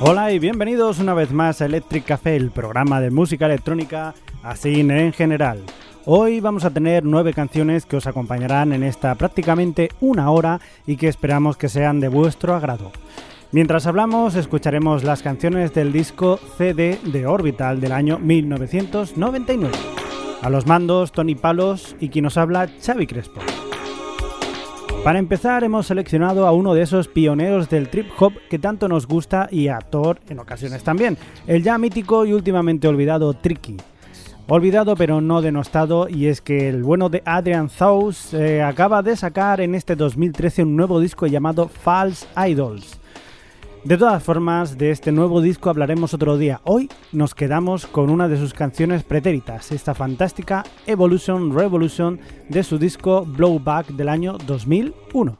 Hola y bienvenidos una vez más a Electric Café, el programa de música electrónica así en general. Hoy vamos a tener nueve canciones que os acompañarán en esta prácticamente una hora y que esperamos que sean de vuestro agrado. Mientras hablamos, escucharemos las canciones del disco CD de Orbital del año 1999. A los mandos, Tony Palos y quien nos habla, Xavi Crespo. Para empezar, hemos seleccionado a uno de esos pioneros del trip hop que tanto nos gusta y a Thor en ocasiones también, el ya mítico y últimamente olvidado Tricky. Olvidado pero no denostado, y es que el bueno de Adrian Zaus eh, acaba de sacar en este 2013 un nuevo disco llamado False Idols. De todas formas, de este nuevo disco hablaremos otro día. Hoy nos quedamos con una de sus canciones pretéritas, esta fantástica Evolution Revolution de su disco Blowback del año 2001.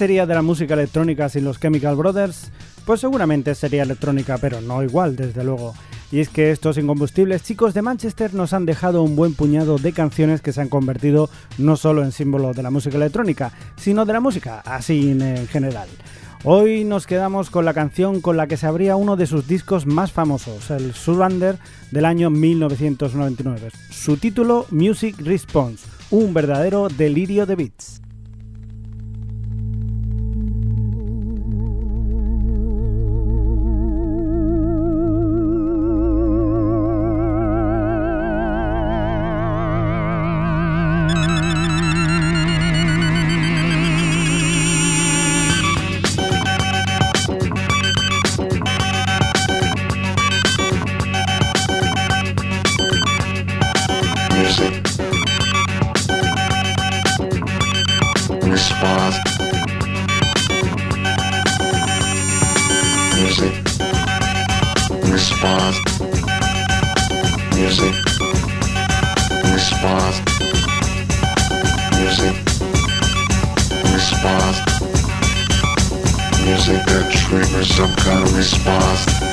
Sería de la música electrónica sin los Chemical Brothers? Pues seguramente sería electrónica, pero no igual, desde luego. Y es que estos incombustibles chicos de Manchester nos han dejado un buen puñado de canciones que se han convertido no solo en símbolo de la música electrónica, sino de la música, así en general. Hoy nos quedamos con la canción con la que se abría uno de sus discos más famosos, el Surrender del año 1999. Su título Music Response, un verdadero delirio de beats. response. Music that triggers some kind of response.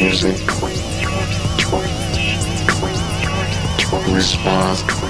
Music response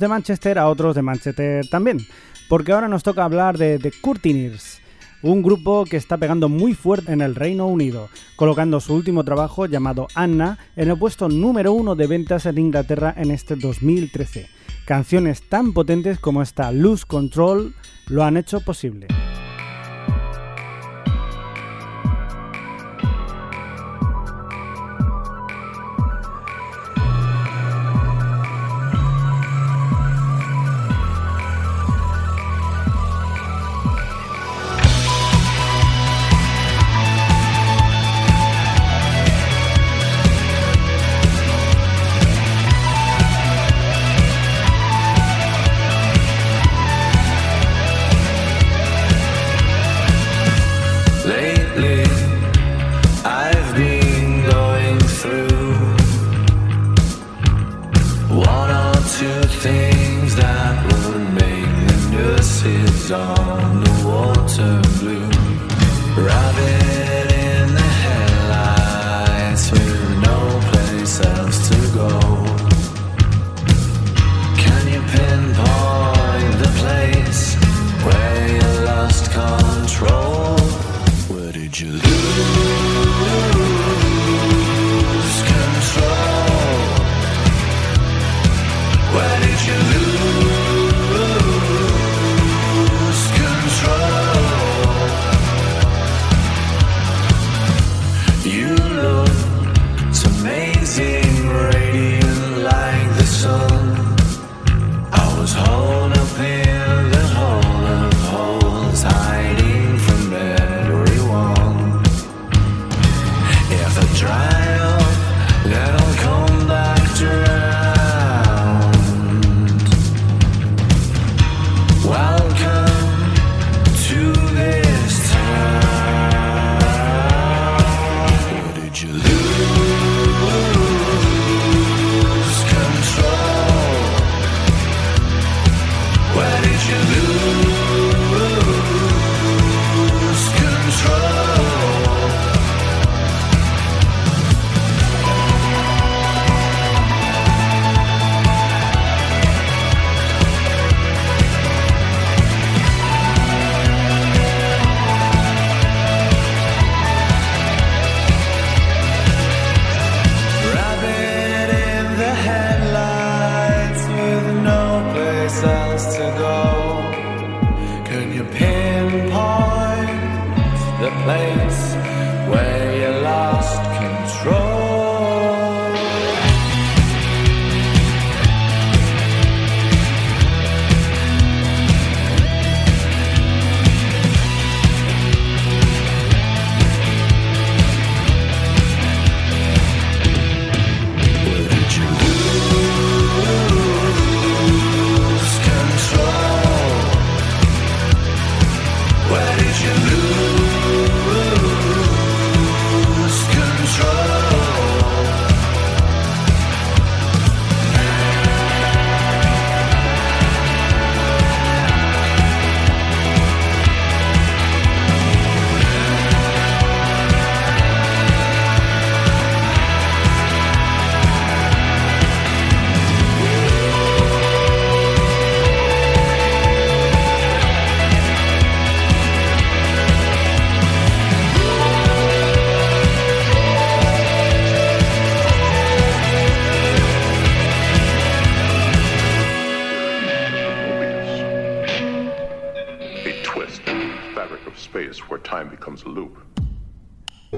de Manchester a otros de Manchester también, porque ahora nos toca hablar de The Curtineers, un grupo que está pegando muy fuerte en el Reino Unido, colocando su último trabajo llamado Anna en el puesto número uno de ventas en Inglaterra en este 2013. Canciones tan potentes como esta Lose Control lo han hecho posible.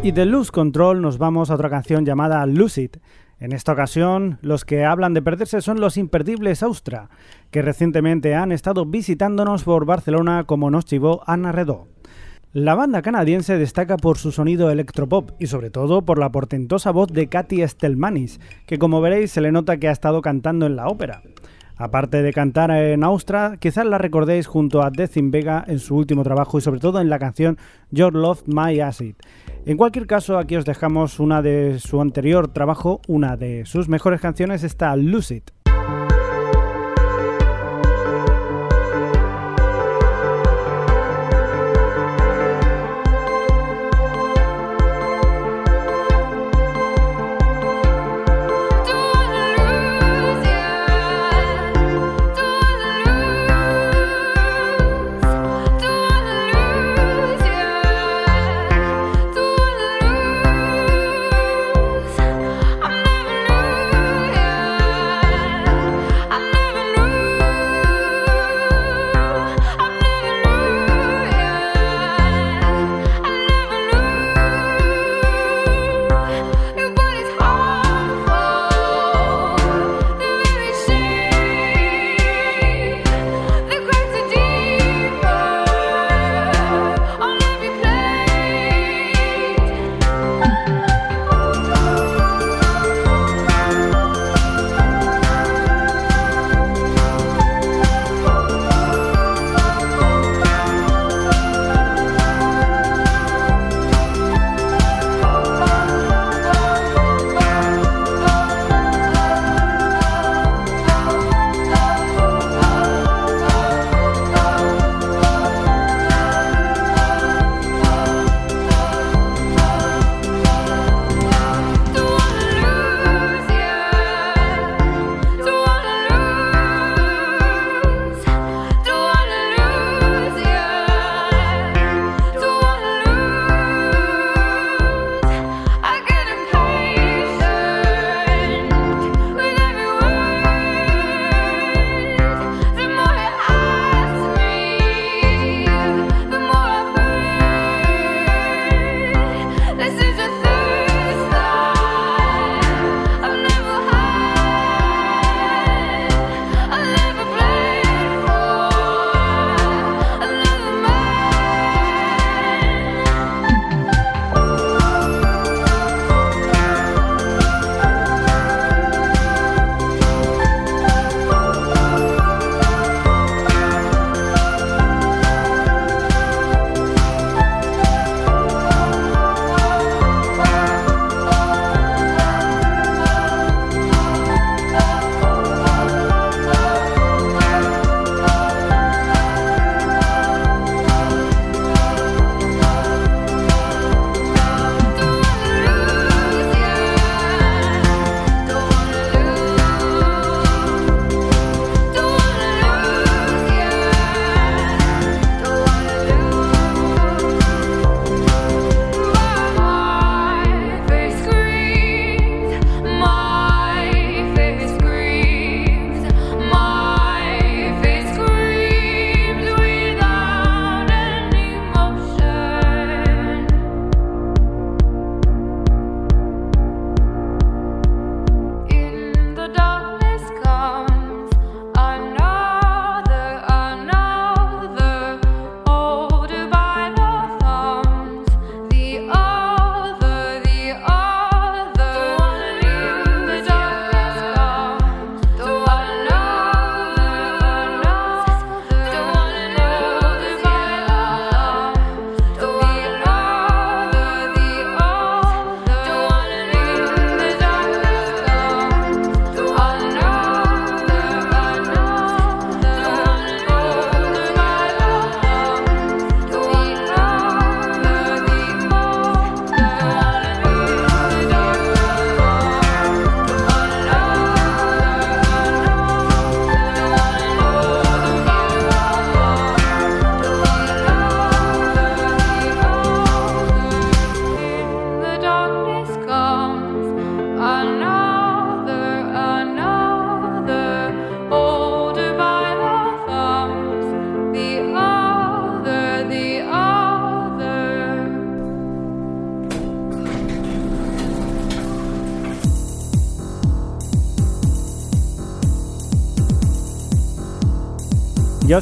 Y de Lose Control nos vamos a otra canción llamada Lucid. En esta ocasión, los que hablan de perderse son los imperdibles Austra, que recientemente han estado visitándonos por Barcelona como nos chivó Ana Redó. La banda canadiense destaca por su sonido electropop y sobre todo por la portentosa voz de Katy Stelmanis, que como veréis se le nota que ha estado cantando en la ópera. Aparte de cantar en Austra, quizás la recordéis junto a Death in Vega en su último trabajo y sobre todo en la canción Your Love My Acid. En cualquier caso, aquí os dejamos una de su anterior trabajo, una de sus mejores canciones, está Lucid.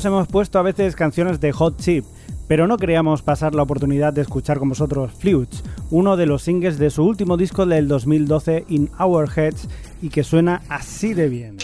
hemos puesto a veces canciones de Hot Chip, pero no queríamos pasar la oportunidad de escuchar con vosotros Flutes, uno de los singles de su último disco del 2012 In Our Heads y que suena así de bien.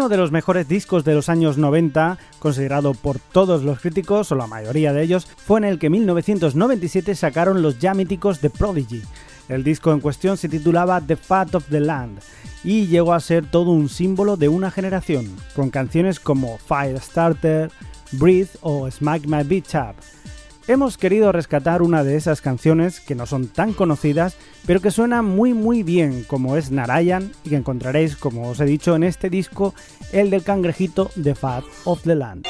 Uno de los mejores discos de los años 90, considerado por todos los críticos, o la mayoría de ellos, fue en el que en 1997 sacaron los ya míticos The Prodigy. El disco en cuestión se titulaba The Fat of the Land y llegó a ser todo un símbolo de una generación, con canciones como Firestarter, Breathe o Smack My Beach Up. Hemos querido rescatar una de esas canciones que no son tan conocidas, pero que suena muy muy bien, como es Narayan, y que encontraréis, como os he dicho, en este disco, el del cangrejito The Fat of the Land.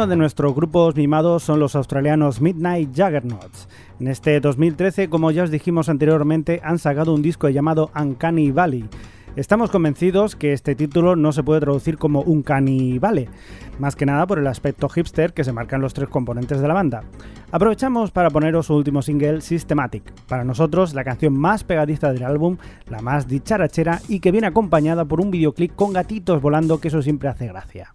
Uno de nuestros grupos mimados son los australianos Midnight Juggernauts. En este 2013, como ya os dijimos anteriormente, han sacado un disco llamado Uncanny Valley. Estamos convencidos que este título no se puede traducir como un canibale, más que nada por el aspecto hipster que se marcan los tres componentes de la banda. Aprovechamos para poneros su último single, Systematic, para nosotros la canción más pegadiza del álbum, la más dicharachera y que viene acompañada por un videoclip con gatitos volando que eso siempre hace gracia.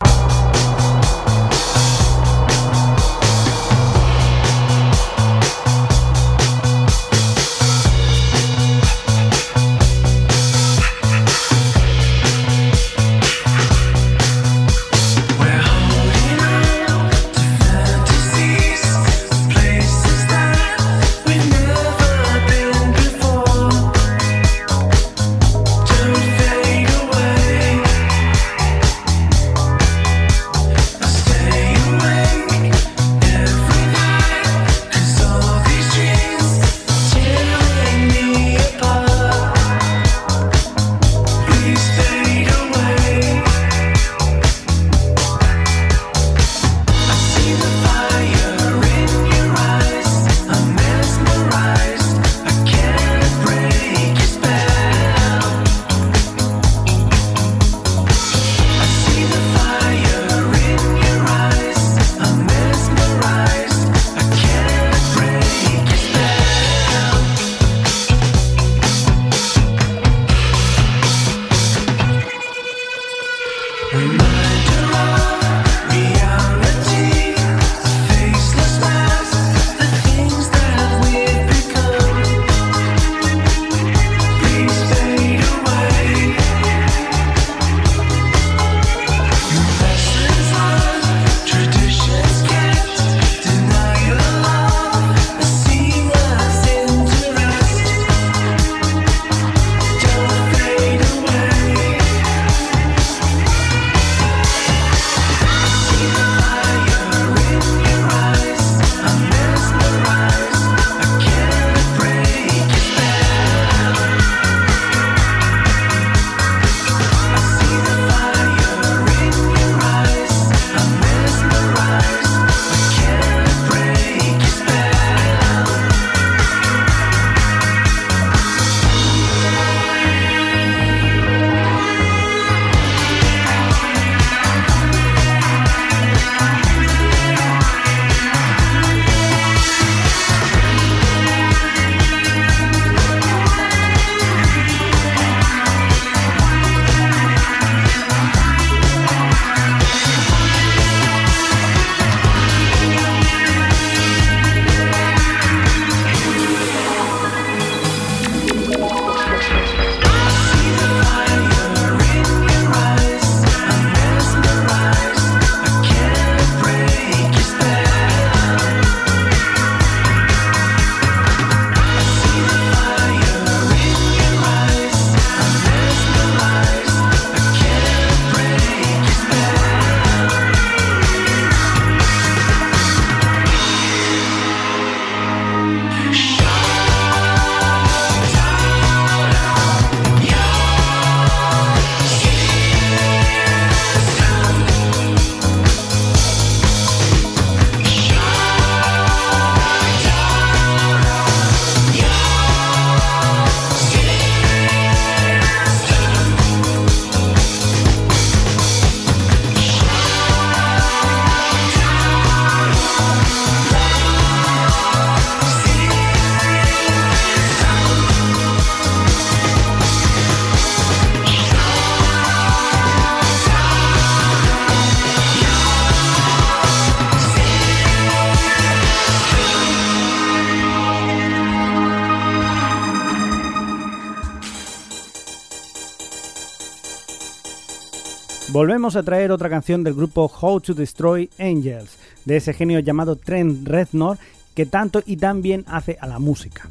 Volvemos a traer otra canción del grupo How to Destroy Angels, de ese genio llamado Trent Reznor que tanto y tan bien hace a la música.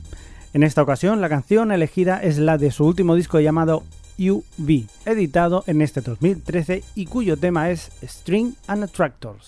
En esta ocasión, la canción elegida es la de su último disco llamado UV, editado en este 2013 y cuyo tema es String and Attractors.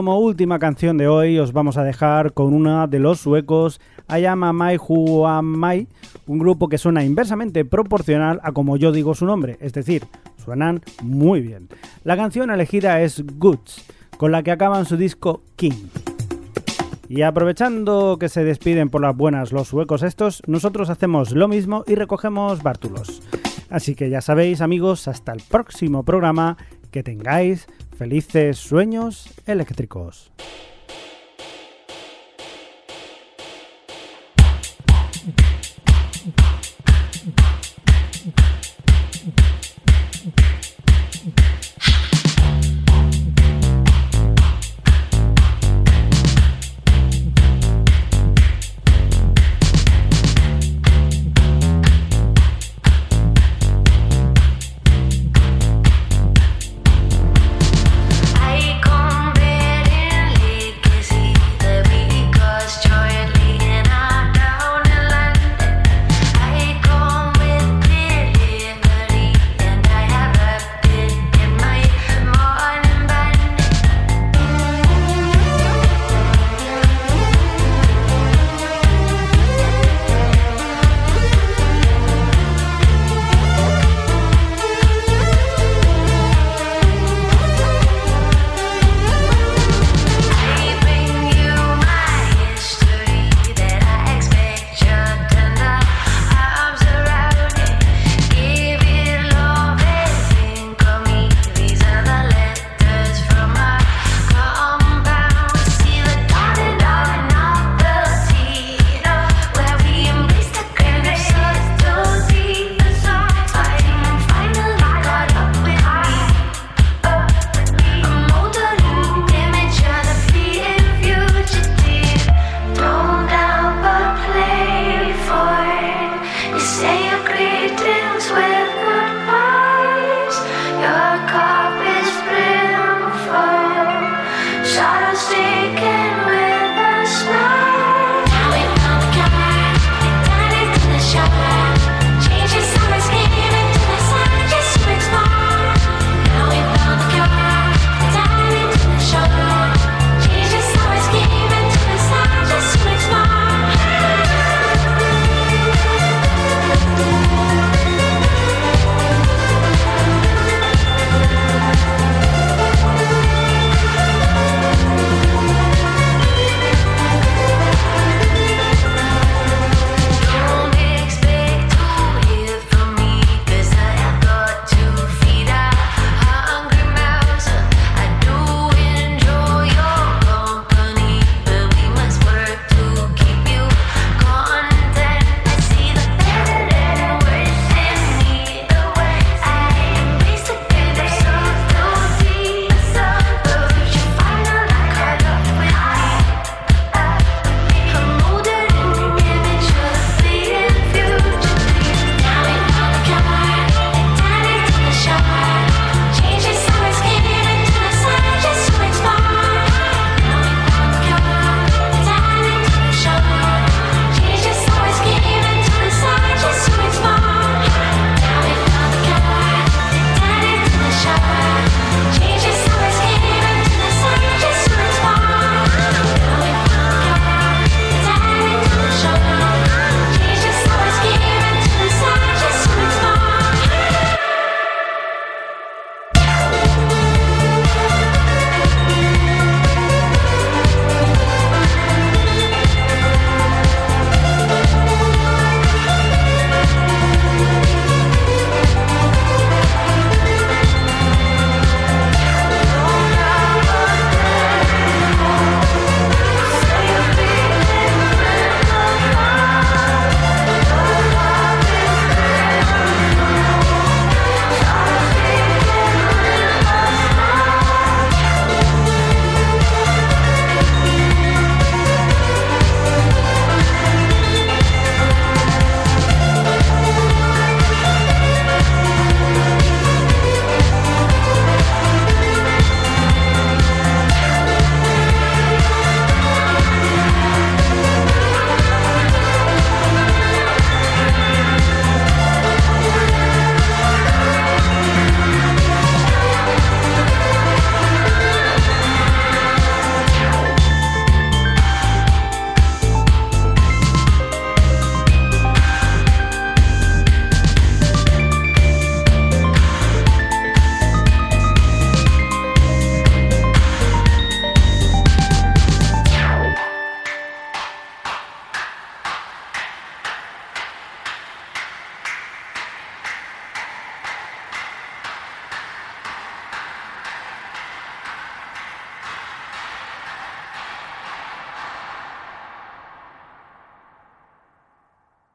Como última canción de hoy os vamos a dejar con una de los suecos Ayama Mai un grupo que suena inversamente proporcional a como yo digo su nombre, es decir, suenan muy bien. La canción elegida es Goods, con la que acaban su disco King. Y aprovechando que se despiden por las buenas los suecos estos, nosotros hacemos lo mismo y recogemos bártulos. Así que ya sabéis amigos, hasta el próximo programa, que tengáis Felices sueños eléctricos.